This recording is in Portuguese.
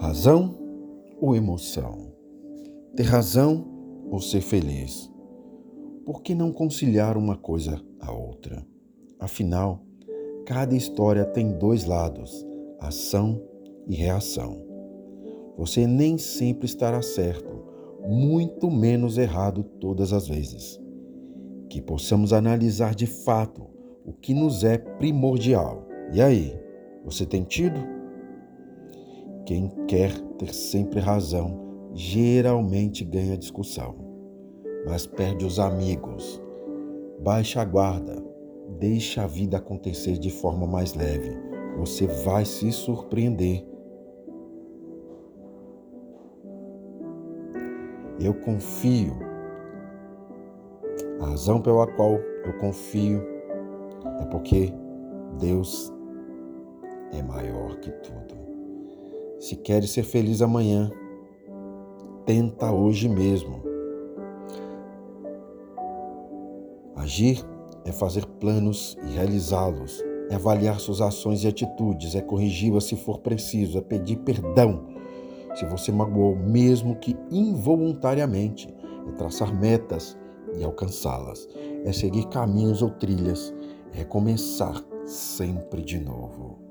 Razão ou emoção? Ter razão ou ser feliz? Por que não conciliar uma coisa à outra? Afinal, cada história tem dois lados, ação e reação. Você nem sempre estará certo, muito menos errado todas as vezes. Que possamos analisar de fato o que nos é primordial. E aí, você tem tido? Quem quer ter sempre razão geralmente ganha discussão, mas perde os amigos. Baixa a guarda, deixa a vida acontecer de forma mais leve. Você vai se surpreender eu confio. A razão pela qual eu confio é porque Deus é maior que tudo. Se queres ser feliz amanhã, tenta hoje mesmo. Agir é fazer planos e realizá-los, é avaliar suas ações e atitudes, é corrigi-las se for preciso, é pedir perdão se você magoou, mesmo que involuntariamente, é traçar metas e alcançá-las, é seguir caminhos ou trilhas, é começar sempre de novo.